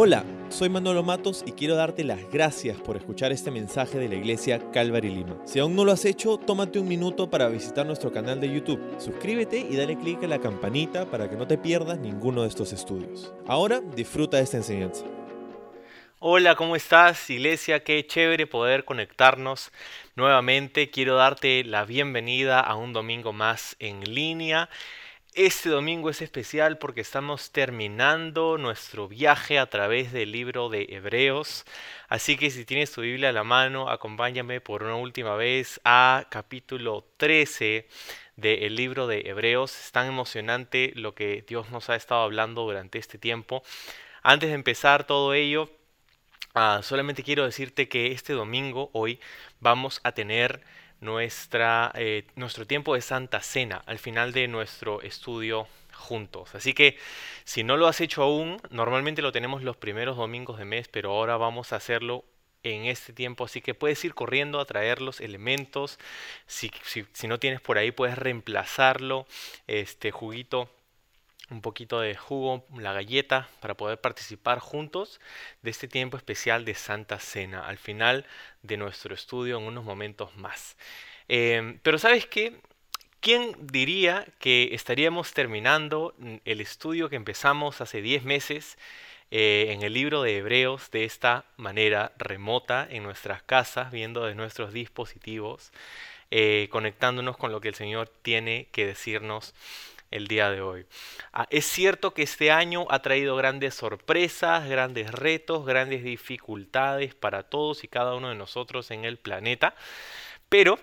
Hola, soy Manolo Matos y quiero darte las gracias por escuchar este mensaje de la iglesia Calvary Lima. Si aún no lo has hecho, tómate un minuto para visitar nuestro canal de YouTube. Suscríbete y dale clic a la campanita para que no te pierdas ninguno de estos estudios. Ahora disfruta de esta enseñanza. Hola, ¿cómo estás, iglesia? Qué chévere poder conectarnos nuevamente. Quiero darte la bienvenida a un domingo más en línea. Este domingo es especial porque estamos terminando nuestro viaje a través del libro de Hebreos. Así que si tienes tu Biblia a la mano, acompáñame por una última vez a capítulo 13 del libro de Hebreos. Es tan emocionante lo que Dios nos ha estado hablando durante este tiempo. Antes de empezar todo ello, ah, solamente quiero decirte que este domingo, hoy, vamos a tener nuestra, eh, nuestro tiempo de Santa Cena al final de nuestro estudio juntos. Así que si no lo has hecho aún, normalmente lo tenemos los primeros domingos de mes, pero ahora vamos a hacerlo en este tiempo, así que puedes ir corriendo a traer los elementos. Si, si, si no tienes por ahí, puedes reemplazarlo. Este juguito un poquito de jugo, la galleta, para poder participar juntos de este tiempo especial de Santa Cena, al final de nuestro estudio en unos momentos más. Em, pero sabes qué? ¿Quién diría que estaríamos terminando el estudio que empezamos hace 10 meses eh, en el libro de Hebreos de esta manera remota en nuestras casas, viendo de nuestros dispositivos, eh, conectándonos con lo que el Señor tiene que decirnos el día de hoy. Ah, es cierto que este año ha traído grandes sorpresas, grandes retos, grandes dificultades para todos y cada uno de nosotros en el planeta, pero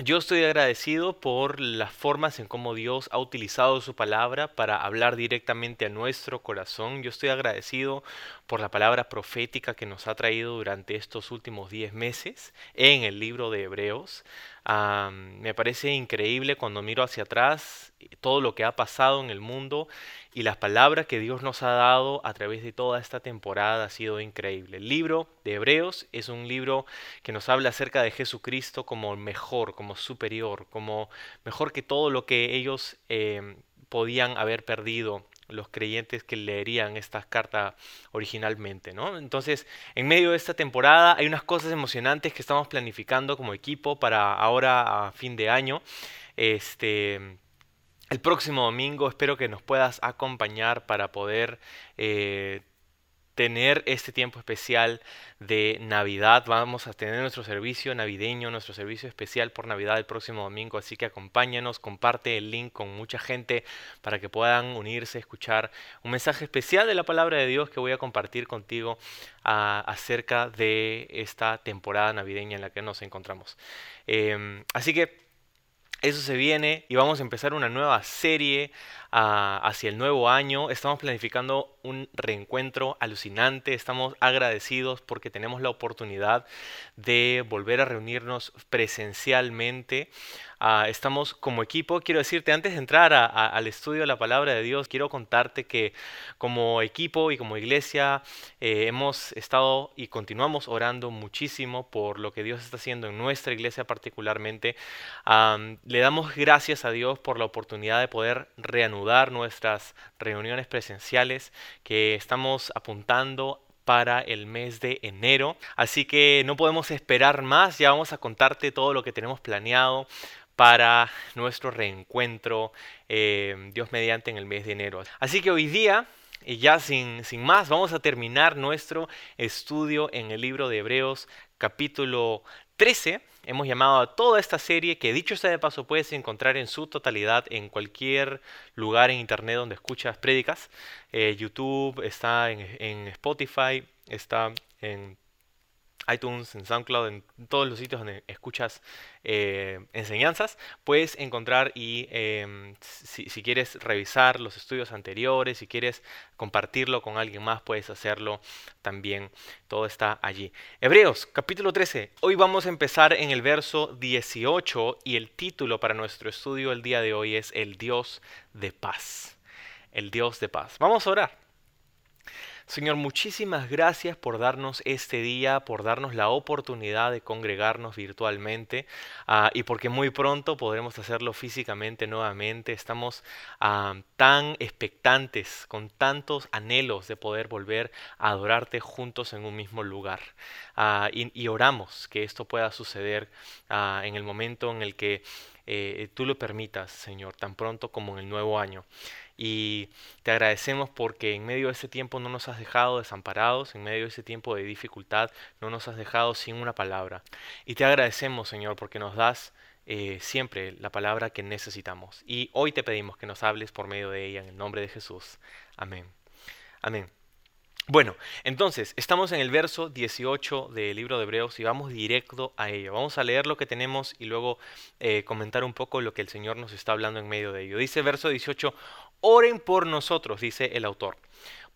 yo estoy agradecido por las formas en cómo Dios ha utilizado su palabra para hablar directamente a nuestro corazón. Yo estoy agradecido por la palabra profética que nos ha traído durante estos últimos 10 meses en el libro de Hebreos me parece increíble cuando miro hacia atrás todo lo que ha pasado en el mundo y las palabras que Dios nos ha dado a través de toda esta temporada ha sido increíble. El libro de Hebreos es un libro que nos habla acerca de Jesucristo como mejor, como superior, como mejor que todo lo que ellos em, podían haber perdido los creyentes que leerían esta carta originalmente, ¿no? Entonces, en medio de esta temporada hay unas cosas emocionantes que estamos planificando como equipo para ahora a fin de año. Este, el próximo domingo espero que nos puedas acompañar para poder eh, tener este tiempo especial de Navidad. Vamos a tener nuestro servicio navideño, nuestro servicio especial por Navidad el próximo domingo, así que acompáñanos, comparte el link con mucha gente para que puedan unirse, escuchar un mensaje especial de la palabra de Dios que voy a compartir contigo ah, acerca de esta temporada navideña en la que nos encontramos. Em, así que eso se viene y vamos a empezar una nueva serie ah, hacia el nuevo año. Estamos planificando un reencuentro alucinante. Estamos agradecidos porque tenemos la oportunidad de volver a reunirnos presencialmente. Ah, estamos como equipo, quiero decirte, antes de entrar al estudio de la palabra de Dios, quiero contarte que como equipo y como iglesia eh, hemos estado y continuamos orando muchísimo por lo que Dios está haciendo en nuestra iglesia particularmente. Le damos gracias a Dios por la oportunidad de poder reanudar nuestras reuniones presenciales que estamos apuntando para el mes de enero. Así que no podemos esperar más, ya vamos a contarte todo lo que tenemos planeado para nuestro reencuentro, eh, Dios mediante, en el mes de enero. Así que hoy día, y ya sin, sin más, vamos a terminar nuestro estudio en el libro de Hebreos capítulo 13. Hemos llamado a toda esta serie que dicho sea de paso puedes encontrar en su totalidad en cualquier lugar en internet donde escuchas prédicas. Eh, YouTube está en, en Spotify, está en iTunes, en SoundCloud, en todos los sitios donde escuchas eh, enseñanzas, puedes encontrar y em, si, quieres revisar los estudios anteriores, si quieres compartirlo con alguien más, puedes hacerlo también. Todo está allí. Hebreos, capítulo 13. Hoy vamos a empezar en el verso 18 y el título para nuestro estudio el día de hoy es El Dios de paz. El Dios de paz. Vamos a orar. Señor, muchísimas gracias por darnos este día, por darnos la oportunidad de congregarnos virtualmente ah, y porque muy pronto podremos hacerlo físicamente nuevamente. Estamos ah, tan expectantes, con tantos anhelos de poder volver a adorarte juntos en un mismo lugar. Ah, y, oramos que esto pueda suceder en el momento en el que eh, tú lo permitas, Señor, tan pronto como en el nuevo año. Y te agradecemos porque en medio de ese tiempo no nos has dejado desamparados, en medio de ese tiempo de dificultad no nos has dejado sin una palabra. Y te agradecemos, Señor, porque nos das eh, siempre la palabra que necesitamos. Y hoy te pedimos que nos hables por medio de ella en el nombre de Jesús. Amén. Amén. Bueno, entonces, estamos en el verso 18 del libro de Hebreos y vamos directo a ello. Vamos a leer lo que tenemos y luego eh, comentar un poco lo que el Señor nos está hablando en medio de ello. Dice verso 18, oren por nosotros, dice el autor,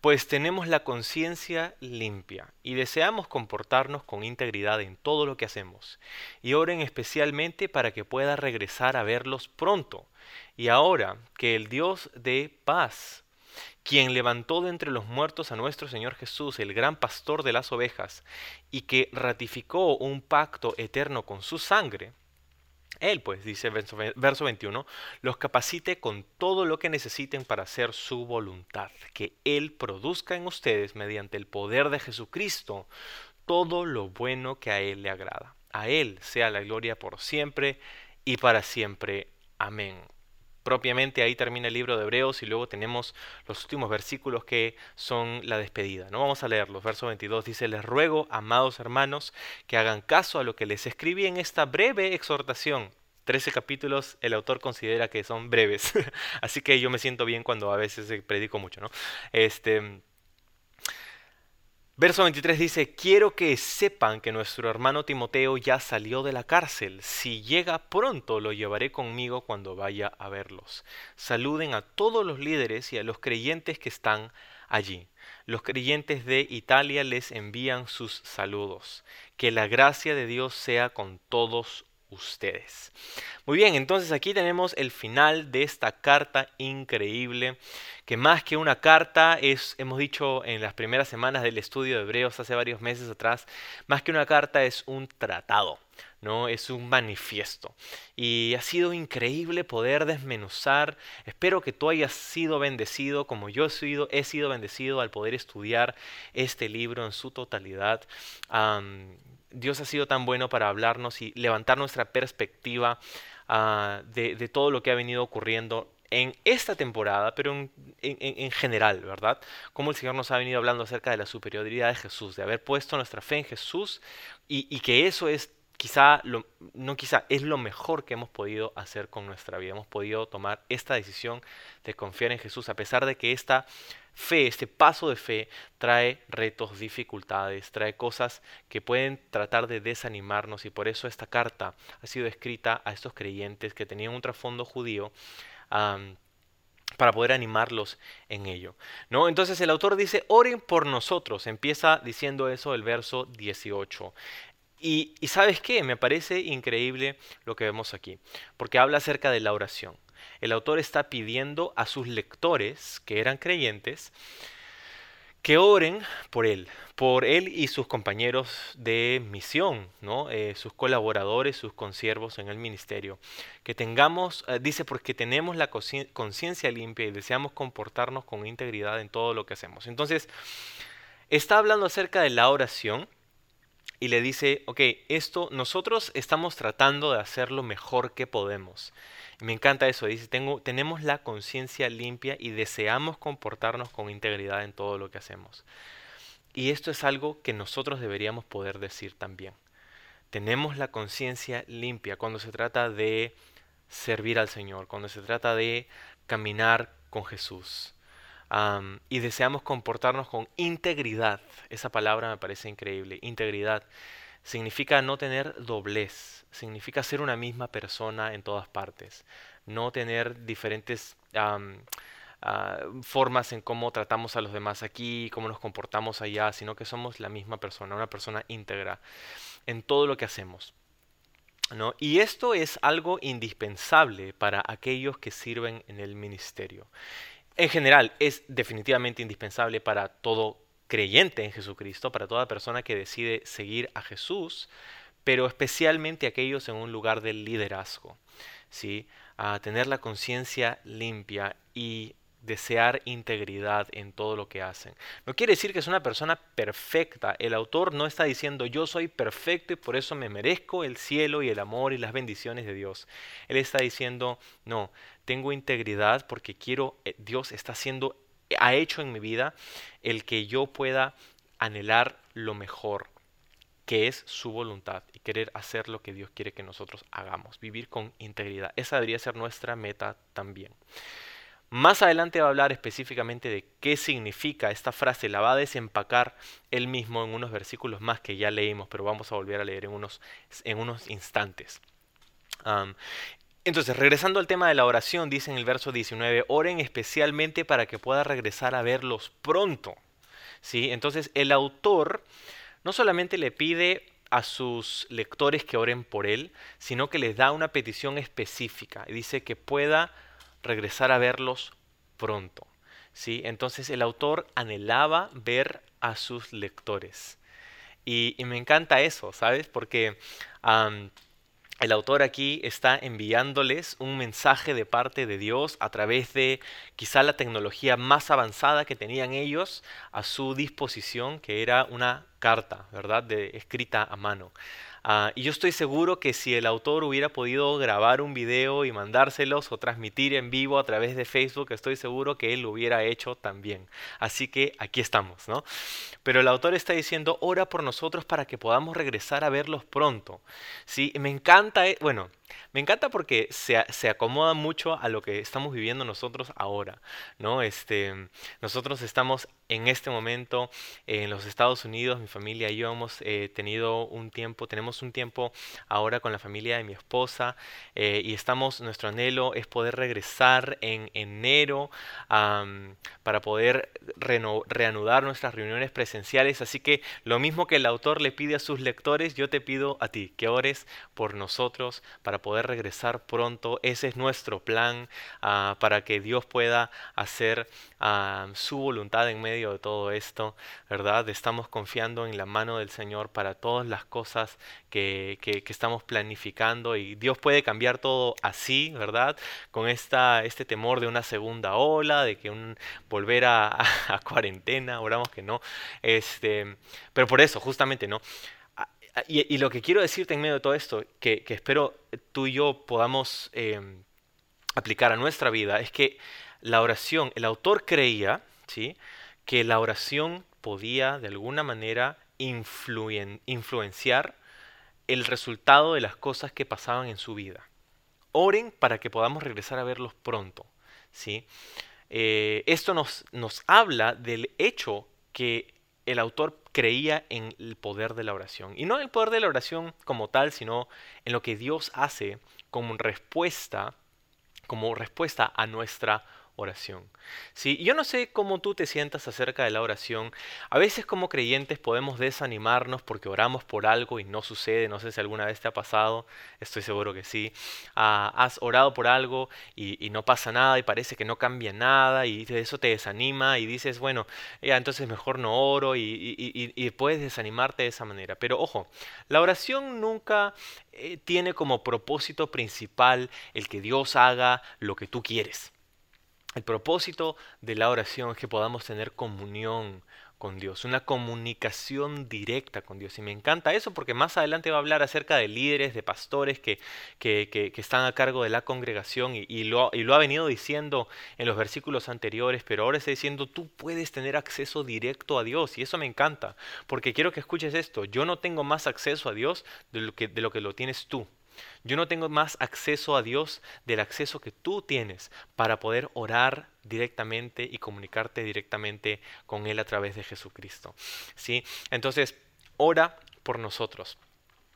pues tenemos la conciencia limpia y deseamos comportarnos con integridad en todo lo que hacemos. Y oren especialmente para que pueda regresar a verlos pronto. Y ahora que el Dios de paz quien levantó de entre los muertos a nuestro Señor Jesús, el gran pastor de las ovejas, y que ratificó un pacto eterno con su sangre, Él, pues, dice verso 21, los capacite con todo lo que necesiten para hacer su voluntad, que Él produzca en ustedes, mediante el poder de Jesucristo, todo lo bueno que a Él le agrada. A Él sea la gloria por siempre y para siempre. Amén propiamente ahí termina el libro de Hebreos y luego tenemos los últimos versículos que son la despedida. No vamos a leerlos. Verso 22 dice, les ruego, amados hermanos, que hagan caso a lo que les escribí en esta breve exhortación. Trece capítulos el autor considera que son breves, así que yo me siento bien cuando a veces predico mucho, ¿no? Este, Verso 23 dice, quiero que sepan que nuestro hermano Timoteo ya salió de la cárcel. Si llega pronto lo llevaré conmigo cuando vaya a verlos. Saluden a todos los líderes y a los creyentes que están allí. Los creyentes de Italia les envían sus saludos. Que la gracia de Dios sea con todos ustedes. Muy bien, entonces aquí tenemos el final de esta carta increíble, que más que una carta es, hemos dicho en las primeras semanas del estudio de Hebreos hace varios meses atrás, más que una carta es un tratado. ¿no? Es un manifiesto. Y ha sido increíble poder desmenuzar. Espero que tú hayas sido bendecido como yo he sido, he sido bendecido al poder estudiar este libro en su totalidad. Dios ha sido tan bueno para hablarnos y levantar nuestra perspectiva ah, de, todo lo que ha venido ocurriendo en esta temporada, pero en, general, ¿verdad? Cómo el Señor nos ha venido hablando acerca de la superioridad de Jesús, de haber puesto nuestra fe en Jesús y, y que eso es quizá, lo, no quizá, es lo mejor que hemos podido hacer con nuestra vida. Hemos podido tomar esta decisión de confiar en Jesús, a pesar de que esta fe, este paso de fe, trae retos, dificultades, trae cosas que pueden tratar de desanimarnos y por eso esta carta ha sido escrita a estos creyentes que tenían un trasfondo judío. para poder animarlos en ello. ¿no? Entonces el autor dice, oren por nosotros. Empieza diciendo eso el verso 18. Y, y, sabes qué, me parece increíble lo que vemos aquí, porque habla acerca de la oración el autor está pidiendo a sus lectores, que eran creyentes, que oren por él, por él y sus compañeros de misión, ¿no? Eh, sus colaboradores, sus consiervos en el ministerio. Que tengamos, eh, dice, porque tenemos la conciencia limpia y deseamos comportarnos con integridad en todo lo que hacemos. Entonces, está hablando acerca de la oración y le dice, ok, esto nosotros estamos tratando de hacer lo mejor que podemos. Me encanta eso, dice, tengo, tenemos la conciencia limpia y deseamos comportarnos con integridad en todo lo que hacemos. Y esto es algo que nosotros deberíamos poder decir también. Tenemos la conciencia limpia cuando se trata de servir al Señor, cuando se trata de caminar con Jesús. Y deseamos comportarnos con integridad. Esa palabra me parece increíble, integridad significa no tener doblez, significa ser una misma persona en todas partes, no tener diferentes ah, formas en cómo tratamos a los demás aquí, cómo nos comportamos allá, sino que somos la misma persona, una persona íntegra en todo lo que hacemos. ¿no? Y esto es algo indispensable para aquellos que sirven en el ministerio. En general es definitivamente indispensable para todo creyente en Jesucristo, para toda persona que decide seguir a Jesús, pero especialmente aquellos en un lugar de liderazgo, ¿sí? A tener la conciencia limpia y desear integridad en todo lo que hacen. No quiere decir que es una persona perfecta. El autor no está diciendo yo soy perfecto y por eso me merezco el cielo y el amor y las bendiciones de Dios. Él está diciendo no, tengo integridad porque quiero, eh, Dios está haciendo, ha hecho en mi vida el que yo pueda anhelar lo mejor que es su voluntad y querer hacer lo que Dios quiere que nosotros hagamos, vivir con integridad. Esa debería ser nuestra meta también. Más adelante va a hablar específicamente de qué significa esta frase, la va a desempacar él mismo en unos versículos más que ya leímos, pero vamos a volver a leer en unos, en unos instantes. Entonces, regresando al tema de la oración, dice en el verso 19, oren especialmente para que pueda regresar a verlos pronto. ¿Sí? Entonces, el autor no solamente le pide a sus lectores que oren por él, sino que les da una petición específica y dice que pueda regresar a verlos pronto. ¿sí? Entonces el autor anhelaba ver a sus lectores. Y, me encanta eso, ¿sabes? Porque el autor aquí está enviándoles un mensaje de parte de Dios a través de quizá la tecnología más avanzada que tenían ellos a su disposición, que era una carta, ¿verdad? De, escrita a mano. Ah, y yo estoy seguro que si el autor hubiera podido grabar un video y mandárselos o transmitir en vivo a través de Facebook, estoy seguro que él lo hubiera hecho también. Así que aquí estamos, ¿no? Pero el autor está diciendo, ora por nosotros para que podamos regresar a verlos pronto. Sí, me encanta, eh, bueno, me encanta porque se, se, acomoda mucho a lo que estamos viviendo nosotros ahora, ¿no? Este, nosotros estamos en este momento en los Estados Unidos, mi familia y yo hemos eh, tenido un tiempo, tenemos un tiempo ahora con la familia de mi esposa eh, y estamos, nuestro anhelo es poder regresar en enero para poder reanudar nuestras reuniones presenciales, así que lo mismo que el autor le pide a sus lectores, yo te pido a ti que ores por nosotros para poder regresar pronto. Ese es nuestro plan ah, para que Dios pueda hacer ah, su voluntad en medio de todo esto, ¿verdad? Estamos confiando en la mano del Señor para todas las cosas que, estamos planificando y Dios puede cambiar todo así, ¿verdad? Con esta, este temor de una segunda ola, de que un volver a, cuarentena, oramos que no. Este, pero por eso, justamente, ¿no? Y, lo que quiero decirte en medio de todo esto, que, espero tú y yo podamos em, aplicar a nuestra vida, es que la oración, el autor creía ¿sí? que la oración podía de alguna manera influenciar el resultado de las cosas que pasaban en su vida. Oren para que podamos regresar a verlos pronto. ¿sí? Eh, esto nos, nos habla del hecho que el autor creía en el poder de la oración. Y no en el poder de la oración como tal, sino en lo que Dios hace como respuesta, como respuesta a nuestra oración. Sí, yo no sé cómo tú te sientas acerca de la oración. A veces como creyentes podemos desanimarnos porque oramos por algo y no sucede. No sé si alguna vez te ha pasado, estoy seguro que sí. Ah, has orado por algo y, no pasa nada y parece que no cambia nada y eso te desanima y dices, bueno, ya entonces mejor no oro y, y, puedes desanimarte de esa manera. Pero ojo, la oración nunca eh, tiene como propósito principal el que Dios haga lo que tú quieres. El propósito de la oración es que podamos tener comunión con Dios, una comunicación directa con Dios. Y me encanta eso porque más adelante va a hablar acerca de líderes, de pastores que, que, están a cargo de la congregación y, lo, ha venido diciendo en los versículos anteriores, pero ahora está diciendo tú puedes tener acceso directo a Dios y eso me encanta porque quiero que escuches esto, yo no tengo más acceso a Dios de lo, que lo tienes tú. Yo no tengo más acceso a Dios del acceso que tú tienes para poder orar directamente y comunicarte directamente con Él a través de Jesucristo. ¿Sí? Entonces, ora por nosotros.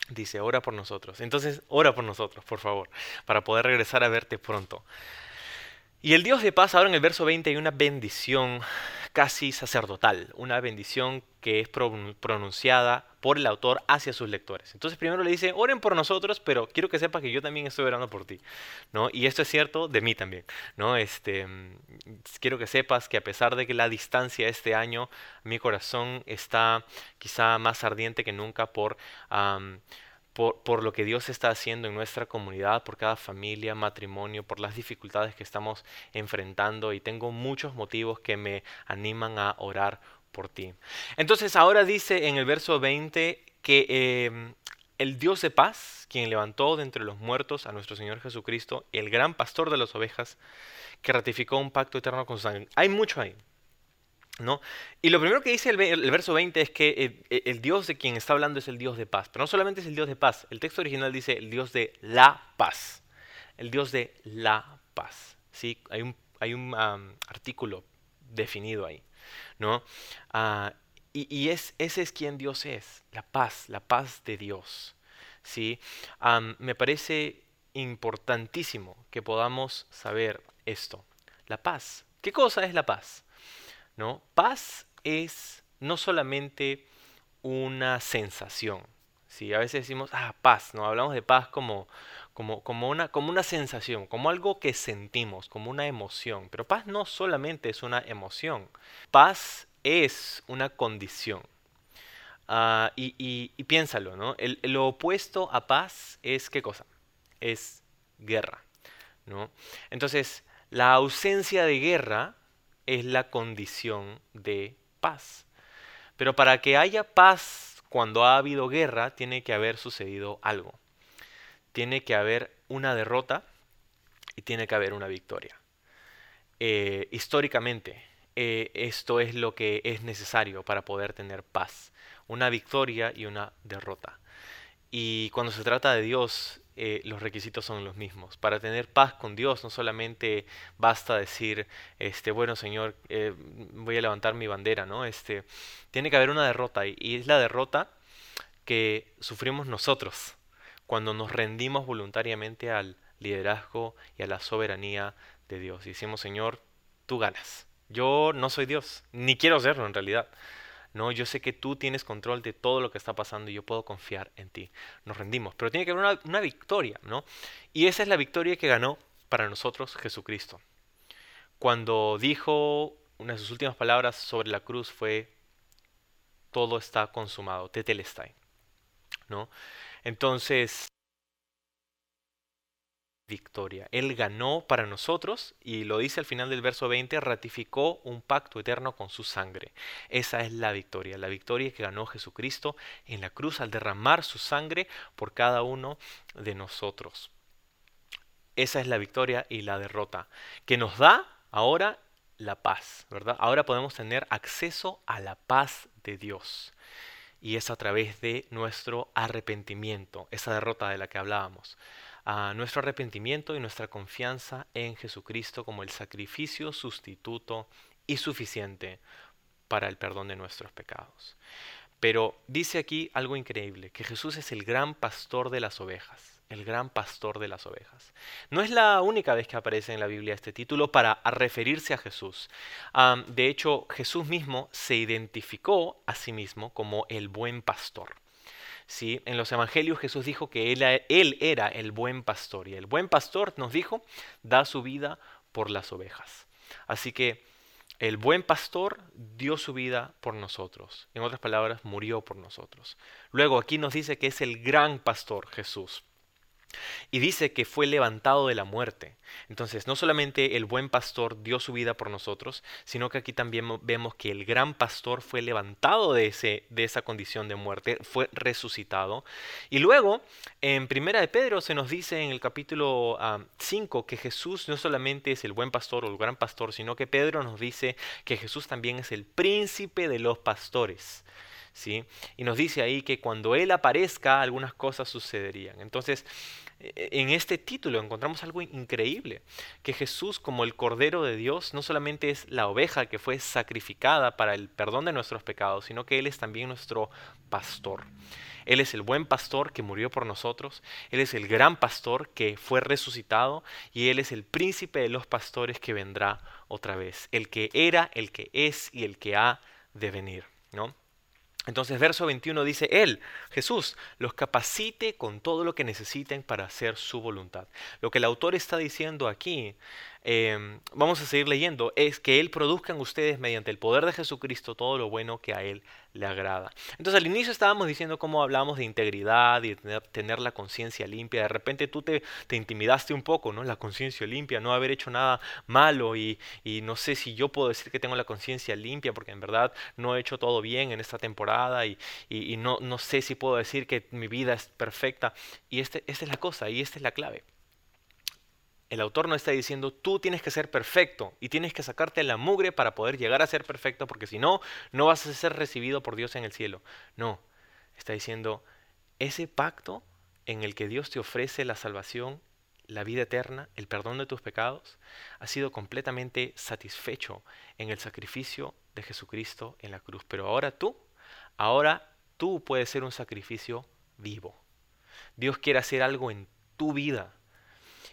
Dice, ora por nosotros. Entonces, ora por nosotros, por favor, para poder regresar a verte pronto. Y el Dios de paz, ahora en el verso 20 hay una bendición casi sacerdotal, una bendición que es pronunciada por el autor hacia sus lectores. Entonces primero le dice, oren por nosotros, pero quiero que sepas que yo también estoy orando por ti. ¿no? Y esto es cierto de mí también. ¿no? Este, mm, quiero que sepas que a pesar de que la distancia este año, mi corazón está quizá más ardiente que nunca por... por, por, lo que Dios está haciendo en nuestra comunidad, por cada familia, matrimonio, por las dificultades que estamos enfrentando y tengo muchos motivos que me animan a orar Entonces ahora dice en el verso 20 que em, el Dios de paz, quien levantó de entre los muertos a nuestro Señor Jesucristo, el gran pastor de las ovejas, que ratificó un pacto eterno con su sangre. Hay mucho ahí. ¿No? Y lo primero que dice el, verso 20 es que el, eh, el, Dios de quien está hablando es el Dios de paz. Pero no solamente es el Dios de paz, el texto original dice el Dios de la paz. El Dios de la paz. ¿sí? Hay un artículo definido ahí. ¿No? Ah, y, es, ese es quien Dios es, la paz, la paz de Dios. ¿sí? me parece importantísimo que podamos saber esto. La paz. ¿Qué cosa es la paz? ¿No? Paz es no solamente una sensación. ¿sí? A veces decimos, ah, paz, ¿no? Hablamos de paz como, como, como, una, como una sensación, como algo que sentimos, como una emoción. Pero paz no solamente es una emoción, paz es una condición. Ah, y, piénsalo, ¿no? lo opuesto a paz es qué cosa? Es guerra, ¿no? Entonces, la ausencia de guerra es la condición de paz. Pero para que haya paz cuando ha habido guerra, tiene que haber sucedido algo tiene que haber una derrota y tiene que haber una victoria. Eh, históricamente, eh, esto es lo que es necesario para poder tener paz. Una victoria y una derrota. Y cuando se trata de Dios, eh, los requisitos son los mismos. Para tener paz con Dios no solamente basta decir, este, bueno Señor, voy a levantar mi bandera, ¿no? Este, tiene que haber una derrota y es la derrota que sufrimos nosotros cuando nos rendimos voluntariamente al liderazgo y a la soberanía de Dios. Y decimos, Señor, tú ganas. Yo no soy Dios, ni quiero serlo en realidad. No, yo sé que tú tienes control de todo lo que está pasando y yo puedo confiar en ti. Nos rendimos, pero tiene que haber una, victoria, ¿no? Y esa es la victoria que ganó para nosotros Jesucristo. Cuando dijo una de sus últimas palabras sobre la cruz fue todo está consumado, tetelestai, Entonces, victoria. Él ganó para nosotros y lo dice al final del verso 20, ratificó un pacto eterno con su sangre. Esa es la victoria, la victoria que ganó Jesucristo en la cruz al derramar su sangre por cada uno de nosotros. Esa es la victoria y la derrota que nos da ahora la paz, ¿verdad? Ahora podemos tener acceso a la paz de Dios y es a través de nuestro arrepentimiento, esa derrota de la que hablábamos. A nuestro arrepentimiento y nuestra confianza en Jesucristo como el sacrificio sustituto y suficiente para el perdón de nuestros pecados. Pero dice aquí algo increíble, que Jesús es el gran pastor de las ovejas el gran pastor de las ovejas. No es la única vez que aparece en la Biblia este título para referirse a Jesús. de hecho, Jesús mismo se identificó a sí mismo como el buen pastor. ¿Sí? En los evangelios Jesús dijo que él, él era el buen pastor y el buen pastor nos dijo da su vida por las ovejas. Así que el buen pastor dio su vida por nosotros. En otras palabras, murió por nosotros. Luego aquí nos dice que es el gran pastor Jesús. Y dice que fue levantado de la muerte. Entonces, no solamente el buen pastor dio su vida por nosotros, sino que aquí también vemos que el gran pastor fue levantado de, ese, de esa condición de muerte, fue resucitado. Y luego, en Primera de Pedro se nos dice en el capítulo 5 que Jesús no solamente es el buen pastor o el gran pastor, sino que Pedro nos dice que Jesús también es el príncipe de los pastores. ¿Sí? Y nos dice ahí que cuando Él aparezca algunas cosas sucederían. Entonces, e, en este título encontramos algo increíble, que Jesús como el Cordero de Dios no solamente es la oveja que fue sacrificada para el perdón de nuestros pecados, sino que Él es también nuestro pastor. Él es el buen pastor que murió por nosotros, Él es el gran pastor que fue resucitado y Él es el príncipe de los pastores que vendrá otra vez, el que era, el que es y el que ha de venir. ¿no? Entonces, verso 21 dice, Él, Jesús, los capacite con todo lo que necesiten para hacer su voluntad. Lo que el autor está diciendo aquí Em, vamos a seguir leyendo, es que Él produzca en ustedes mediante el poder de Jesucristo todo lo bueno que a Él le agrada. Entonces al inicio estábamos diciendo cómo hablamos de integridad y tener, la conciencia limpia. De repente tú te, te, intimidaste un poco, ¿no? La conciencia limpia, no haber hecho nada malo y, no sé si yo puedo decir que tengo la conciencia limpia porque en verdad no he hecho todo bien en esta temporada y, y, no, no sé si puedo decir que mi vida es perfecta. Y este, esta es la cosa y esta es la clave. El autor no está diciendo tú tienes que ser perfecto y tienes que sacarte la mugre para poder llegar a ser perfecto porque si no, no vas a ser recibido por Dios en el cielo. No, está diciendo ese pacto en el que Dios te ofrece la salvación, la vida eterna, el perdón de tus pecados, ha sido completamente satisfecho en el sacrificio de Jesucristo en la cruz. Pero ahora tú, ahora tú puedes ser un sacrificio vivo. Dios quiere hacer algo en tu vida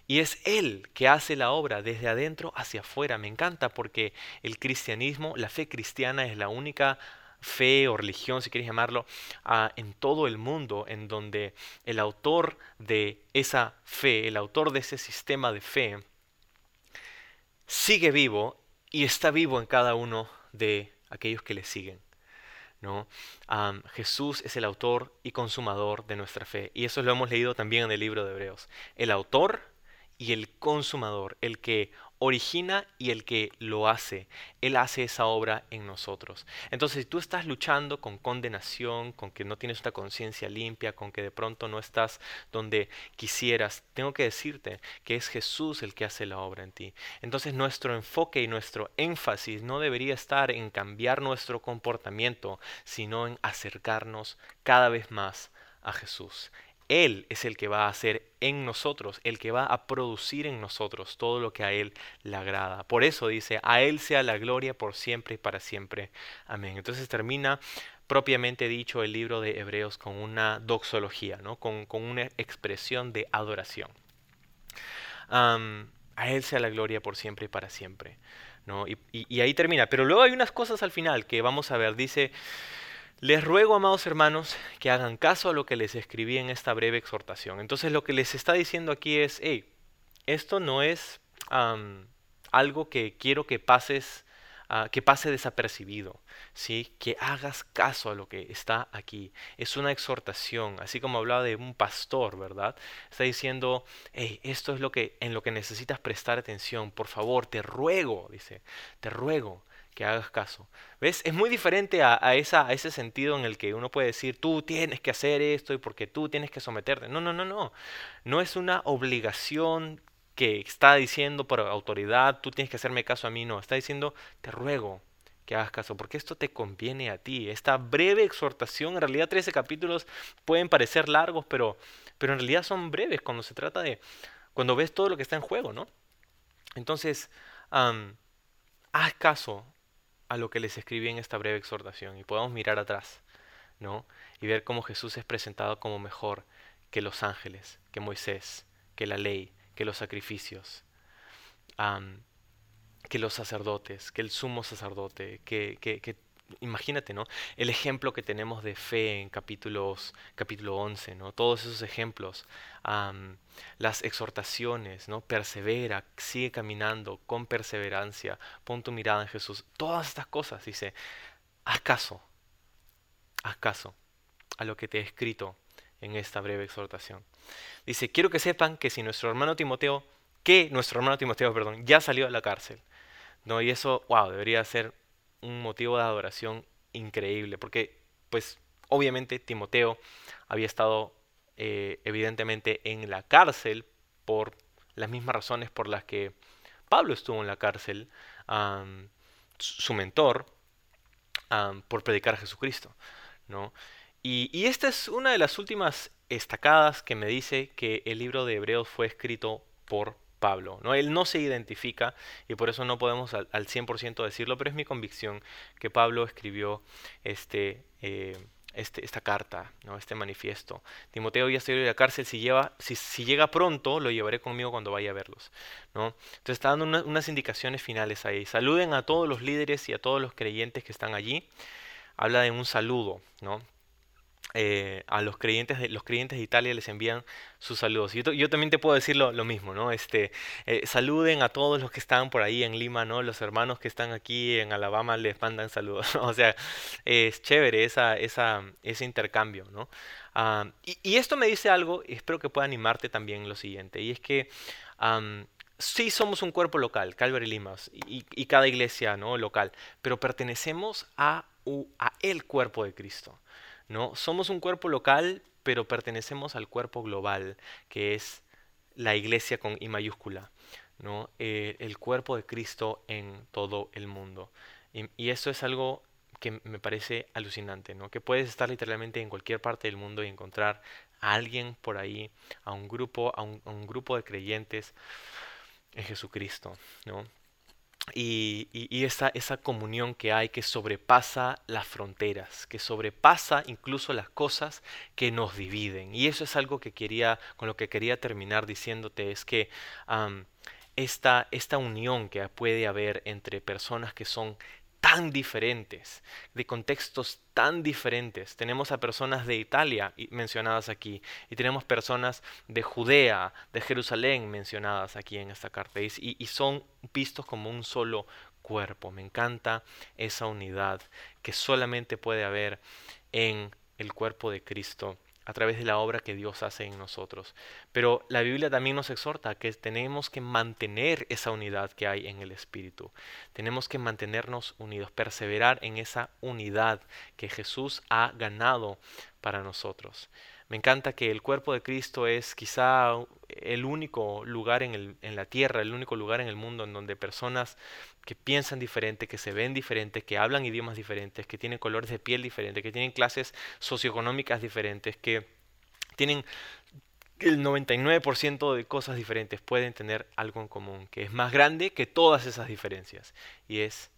y es Él que hace la obra desde adentro hacia afuera. Me encanta porque el cristianismo, la fe cristiana es la única fe o religión, si quieres llamarlo, ah, en todo el mundo en donde el autor de esa fe, el autor de ese sistema de fe, sigue vivo y está vivo en cada uno de aquellos que le siguen. ¿no? Jesús es el autor y consumador de nuestra fe. Y eso lo hemos leído también en el libro de Hebreos. El autor y el consumador, el que origina y el que lo hace. Él hace esa obra en nosotros. Entonces, si tú estás luchando con condenación, con que no tienes una conciencia limpia, con que de pronto no estás donde quisieras, tengo que decirte que es Jesús el que hace la obra en ti. Entonces, nuestro enfoque y nuestro énfasis no debería estar en cambiar nuestro comportamiento, sino en acercarnos cada vez más a Jesús. Él es el que va a hacer en nosotros, el que va a producir en nosotros todo lo que a Él le agrada. Por eso dice, a Él sea la gloria por siempre y para siempre. Amén. Entonces termina propiamente dicho el libro de Hebreos con una doxología, ¿no? con, una expresión de adoración. a Él sea la gloria por siempre y para siempre. ¿no? y ahí termina. Pero luego hay unas cosas al final que vamos a ver. Dice... Les ruego, amados hermanos, que hagan caso a lo que les escribí en esta breve exhortación. Entonces lo que les está diciendo aquí es, hey, esto no es algo que quiero que pases, ah, que pase desapercibido, ¿sí? que hagas caso a lo que está aquí. Es una exhortación, así como hablaba de un pastor, ¿verdad? Está diciendo, hey, esto es lo que, en lo que necesitas prestar atención. Por favor, te ruego, dice, te ruego que hagas caso. ¿Ves? Es muy diferente a, esa, a, ese sentido en el que uno puede decir, tú tienes que hacer esto y porque tú tienes que someterte. No, no, no, no. No es una obligación que está diciendo por autoridad, tú tienes que hacerme caso a mí. No, está diciendo, te ruego que hagas caso, porque esto te conviene a ti. Esta breve exhortación, en realidad 13 capítulos pueden parecer largos, pero, pero en realidad son breves cuando se trata de, cuando ves todo lo que está en juego, ¿no? Entonces, haz caso a lo que les escribí en esta breve exhortación y podamos mirar atrás, ¿no? Y ver cómo Jesús es presentado como mejor que los ángeles, que Moisés, que la ley, que los sacrificios, que los sacerdotes, que el sumo sacerdote, que, que, que imagínate, ¿no? El ejemplo que tenemos de fe en capítulos, capítulo 11, ¿no? Todos esos ejemplos, las exhortaciones, ¿no? Persevera, sigue caminando con perseverancia, pon tu mirada en Jesús. Todas estas cosas, dice, haz caso, haz caso a lo que te he escrito en esta breve exhortación. Dice, quiero que sepan que si nuestro hermano Timoteo, que nuestro hermano Timoteo, perdón, ya salió de la cárcel, ¿no? Y eso, wow, debería ser un motivo de adoración increíble, porque pues obviamente Timoteo había estado eh, evidentemente en la cárcel por las mismas razones por las que Pablo estuvo en la cárcel, su mentor, por predicar a Jesucristo. ¿no? Y, esta es una de las últimas estacadas que me dice que el libro de Hebreos fue escrito por Pablo. ¿no? Él no se identifica y por eso no podemos al, 100% decirlo, pero es mi convicción que Pablo escribió este, eh, este, esta carta, ¿no? este manifiesto. Timoteo ya salió de la cárcel, si, lleva, si, llega pronto, lo llevaré conmigo cuando vaya a verlos. ¿no? Entonces está dando unas indicaciones finales ahí. Saluden a todos los líderes y a todos los creyentes que están allí. habla de un saludo, ¿no? Eh, a los creyentes, de, los creyentes de Italia les envían sus saludos. Yo, yo también te puedo decir lo, mismo, ¿no? Este, eh, saluden a todos los que están por ahí en Lima, ¿no? Los hermanos que están aquí en Alabama les mandan saludos. o sea, es chévere esa, esa, ese intercambio, ¿no? Ah, y, esto me dice algo, y espero que pueda animarte también lo siguiente, y es que sí somos un cuerpo local, Calvary Limas, y, y, cada iglesia ¿no? local, pero pertenecemos a, a el cuerpo de Cristo. ¿No? Somos un cuerpo local, pero pertenecemos al cuerpo global, que es la iglesia con I mayúscula, ¿no? Eh, el cuerpo de Cristo en todo el mundo. Y, eso es algo que me parece alucinante, ¿no? que puedes estar literalmente en cualquier parte del mundo y encontrar a alguien por ahí, a un grupo, a un, a un grupo de creyentes en Jesucristo. ¿no? Y, esa, esa, comunión que hay que sobrepasa las fronteras, que sobrepasa incluso las cosas que nos dividen. Y eso es algo que quería, con lo que quería terminar diciéndote, es que esta, esta unión que puede haber entre personas que son tan diferentes, de contextos tan diferentes. Tenemos a personas de Italia mencionadas aquí y tenemos personas de Judea, de Jerusalén mencionadas aquí en esta carta y, son vistos como un solo cuerpo. Me encanta esa unidad que solamente puede haber en el cuerpo de Cristo a través de la obra que Dios hace en nosotros. Pero la Biblia también nos exhorta que tenemos que mantener esa unidad que hay en el Espíritu. Tenemos que mantenernos unidos, perseverar en esa unidad que Jesús ha ganado para nosotros. Me encanta que el cuerpo de Cristo es quizá el único lugar en, la tierra, el único lugar en el mundo en donde personas que piensan diferente, que se ven diferentes, que hablan idiomas diferentes, que tienen colores de piel diferentes, que tienen clases socioeconómicas diferentes, que tienen el 99% de cosas diferentes, pueden tener algo en común, que es más grande que todas esas diferencias, y es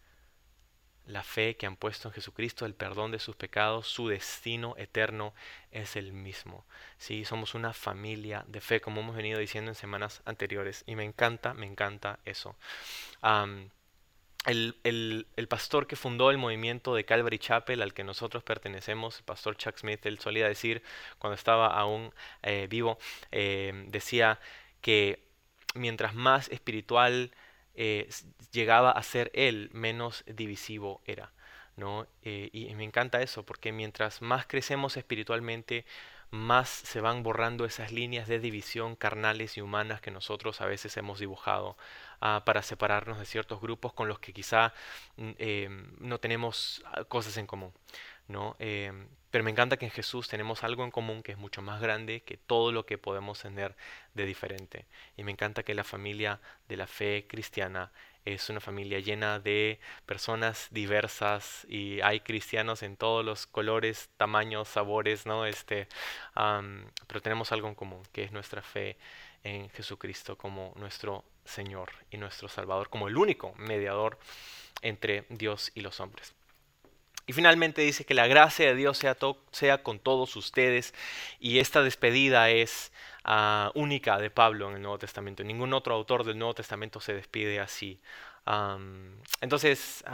la fe que han puesto en Jesucristo, el perdón de sus pecados, su destino eterno es el mismo. Sí, somos una familia de fe, como hemos venido diciendo en semanas anteriores, y me encanta, me encanta eso. el, el, pastor que fundó el movimiento de Calvary Chapel, al que nosotros pertenecemos, el pastor Chuck Smith, él solía decir, cuando estaba aún eh, vivo, eh, decía que mientras más espiritual eh, llegaba a ser él, menos divisivo era. ¿no? Eh, y me encanta eso, porque mientras más crecemos espiritualmente, más se van borrando esas líneas de división carnales y humanas que nosotros a veces hemos dibujado ah, para separarnos de ciertos grupos con los que quizá mm, em, no tenemos ah, cosas en común. ¿No? Em, pero me encanta que en Jesús tenemos algo en común que es mucho más grande que todo lo que podemos tener de diferente. Y me encanta que la familia de la fe cristiana es una familia llena de personas diversas y hay cristianos en todos los colores, tamaños, sabores, ¿no? Este, pero tenemos algo en común, que es nuestra fe en Jesucristo como nuestro Señor y nuestro Salvador, como el único mediador entre Dios y los hombres. Y finalmente dice que la gracia de Dios sea, sea con todos ustedes y esta despedida es Ah, única de Pablo en el Nuevo Testamento. Ningún otro autor del Nuevo Testamento se despide así. entonces,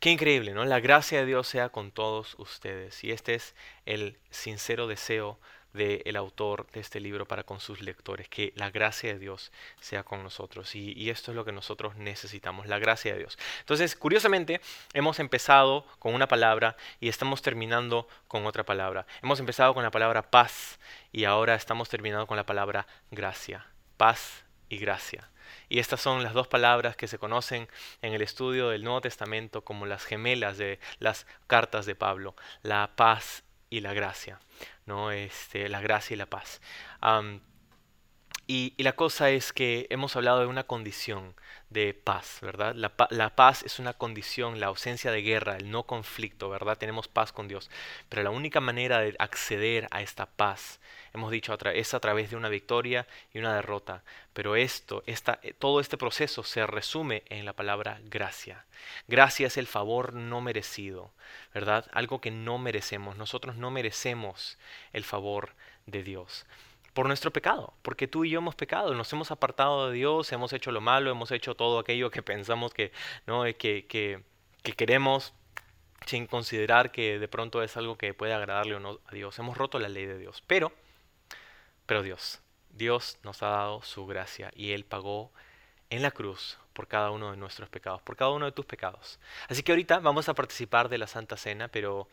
qué increíble, ¿no? La gracia de Dios sea con todos ustedes. Y este es el sincero deseo del autor de este libro para con sus lectores, que la gracia de Dios sea con nosotros. Y, esto es lo que nosotros necesitamos, la gracia de Dios. Entonces, curiosamente, hemos empezado con una palabra y estamos terminando con otra palabra. Hemos empezado con la palabra paz y ahora estamos terminando con la palabra gracia. Paz y gracia. Y estas son las dos palabras que se conocen en el estudio del Nuevo Testamento como las gemelas de las cartas de Pablo, la paz y la gracia. ¿No? Este, la gracia y la paz. y, la cosa es que hemos hablado de una condición de paz, ¿verdad? La, la, paz es una condición, la ausencia de guerra, el no conflicto, ¿verdad? Tenemos paz con Dios. Pero la única manera de acceder a esta paz hemos dicho, es a través de una victoria y una derrota. Pero esto, esta, eh, todo este proceso se resume en la palabra gracia. Gracia es el favor no merecido, ¿verdad? Algo que no merecemos. Nosotros no merecemos el favor de Dios por nuestro pecado, porque tú y yo hemos pecado, nos hemos apartado de Dios, hemos hecho lo malo, hemos hecho todo aquello que pensamos que, ¿no? que, que, que queremos sin considerar que de pronto es algo que puede agradarle o no a Dios. Hemos roto la ley de Dios. Pero, pero Dios, Dios nos ha dado su gracia y Él pagó en la cruz por cada uno de nuestros pecados, por cada uno de tus pecados. Así que ahorita vamos a participar de la Santa Cena, pero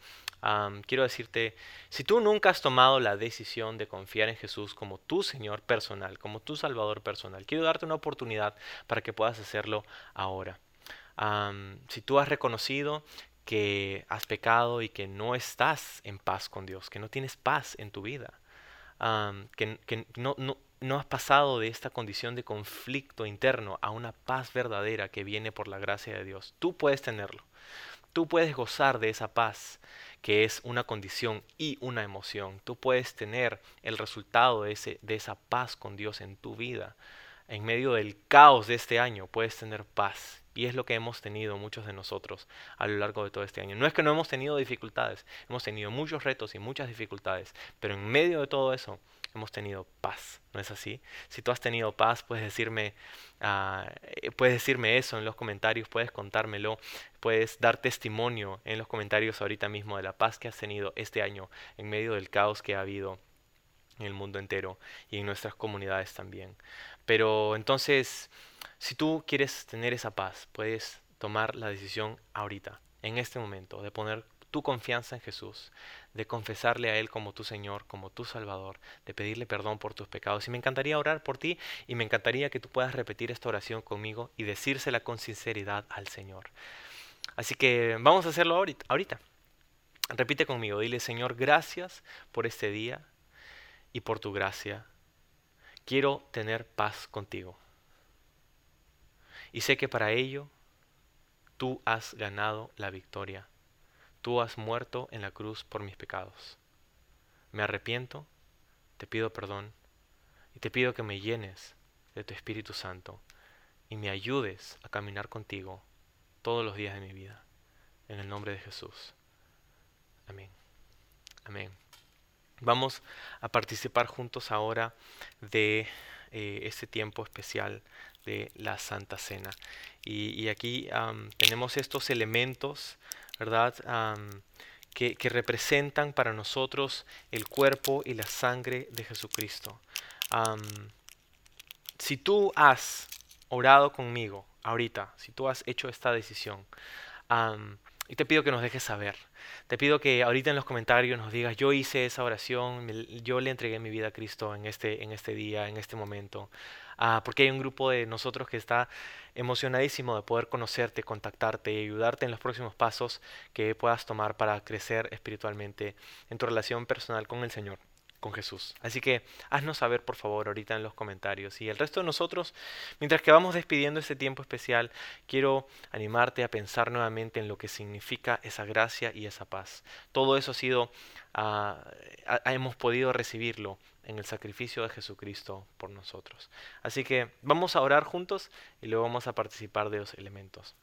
quiero decirte, si tú nunca has tomado la decisión de confiar en Jesús como tu Señor personal, como tu Salvador personal, quiero darte una oportunidad para que puedas hacerlo ahora. si tú has reconocido que has pecado y que no estás en paz con Dios, que no tienes paz en tu vida, que, no, has pasado de esta condición de conflicto interno a una paz verdadera que viene por la gracia de Dios. Tú puedes tenerlo. Tú puedes gozar de esa paz que es una condición y una emoción. Tú puedes tener el resultado de esa paz con Dios en tu vida. En medio del caos de este año puedes tener paz. Y es lo que hemos tenido muchos de nosotros a lo largo de todo este año. No es que no hemos tenido dificultades, hemos tenido muchos retos y muchas dificultades, pero en medio de todo eso hemos tenido paz, ¿no es así? Si tú has tenido paz, puedes decirme, eh, puedes decirme eso en los comentarios, puedes contármelo, puedes dar testimonio en los comentarios ahorita mismo de la paz que has tenido este año en medio del caos que ha habido en el mundo entero y en nuestras comunidades también. Pero entonces, si tú quieres tener esa paz, puedes tomar la decisión ahorita, en este momento, de poner tu confianza en Jesús, de confesarle a Él como tu Señor, como tu Salvador, de pedirle perdón por tus pecados. Y me encantaría orar por ti y me encantaría que tú puedas repetir esta oración conmigo y decírsela con sinceridad al Señor. Así que vamos a hacerlo ahorita. ahorita. Repite conmigo, dile Señor, gracias por este día y por tu gracia. Quiero tener paz contigo. Y sé que para ello tú has ganado la victoria Tú has muerto en la cruz por mis pecados. Me arrepiento, te pido perdón y te pido que me llenes de tu Espíritu Santo y me ayudes a caminar contigo todos los días de mi vida. En el nombre de Jesús. Amén. Amén. Vamos a participar juntos ahora de este tiempo especial de la Santa Cena. Y, aquí tenemos estos elementos ¿verdad? que, representan para nosotros el cuerpo y la sangre de Jesucristo. si tú has orado conmigo ahorita, si tú has hecho esta decisión, y te pido que nos dejes saber. Te pido que ahorita en los comentarios nos digas, yo hice esa oración, yo le entregué mi vida a Cristo en este, en este día, en este momento. Ah, porque hay un grupo de nosotros que está emocionadísimo de poder conocerte, contactarte y ayudarte en los próximos pasos que puedas tomar para crecer espiritualmente en tu relación personal con el Señor Jesús. Así que haznos saber por favor ahorita en los comentarios. Y el resto de nosotros, mientras que vamos despidiendo este tiempo especial, quiero animarte a pensar nuevamente en lo que significa esa gracia y esa paz. Todo eso ha sido, ah, hemos podido recibirlo en el sacrificio de Jesucristo por nosotros. Así que vamos a orar juntos y luego vamos a participar de los elementos.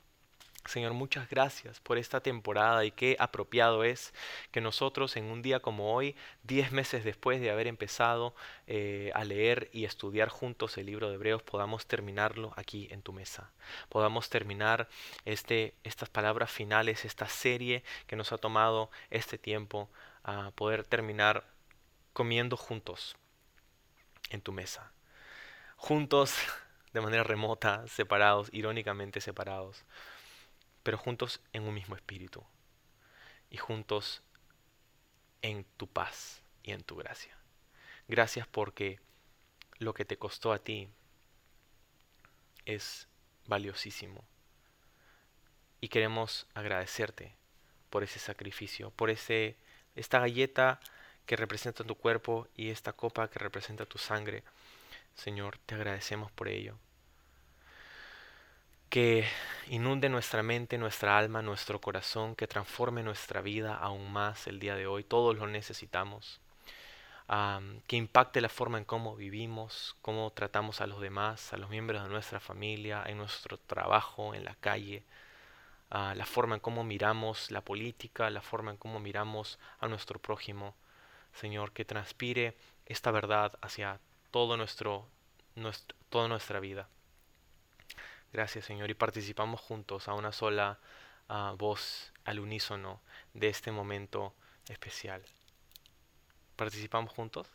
Señor, muchas gracias por esta temporada y qué apropiado es que nosotros en un día como hoy, diez meses después de haber empezado eh, a leer y estudiar juntos el libro de Hebreos, podamos terminarlo aquí en tu mesa. Podamos terminar este, estas palabras finales, esta serie que nos ha tomado este tiempo, a poder terminar comiendo juntos en tu mesa. Juntos de manera remota, separados, irónicamente separados, pero juntos en un mismo espíritu y juntos en tu paz y en tu gracia. Gracias porque lo que te costó a ti es valiosísimo. Y queremos agradecerte por ese sacrificio, por ese esta galleta que representa tu cuerpo y esta copa que representa tu sangre. Señor, te agradecemos por ello. Que inunde nuestra mente, nuestra alma, nuestro corazón, que transforme nuestra vida aún más el día de hoy. Todos lo necesitamos. que impacte la forma en cómo vivimos, cómo tratamos a los demás, a los miembros de nuestra familia, en nuestro trabajo, en la calle, la forma en cómo miramos la política, la forma en cómo miramos a nuestro prójimo. Señor, que transpire esta verdad hacia todo nuestro, toda nuestra vida. Gracias Señor y participamos juntos a una sola ah, voz, al unísono de este momento especial. ¿Participamos juntos?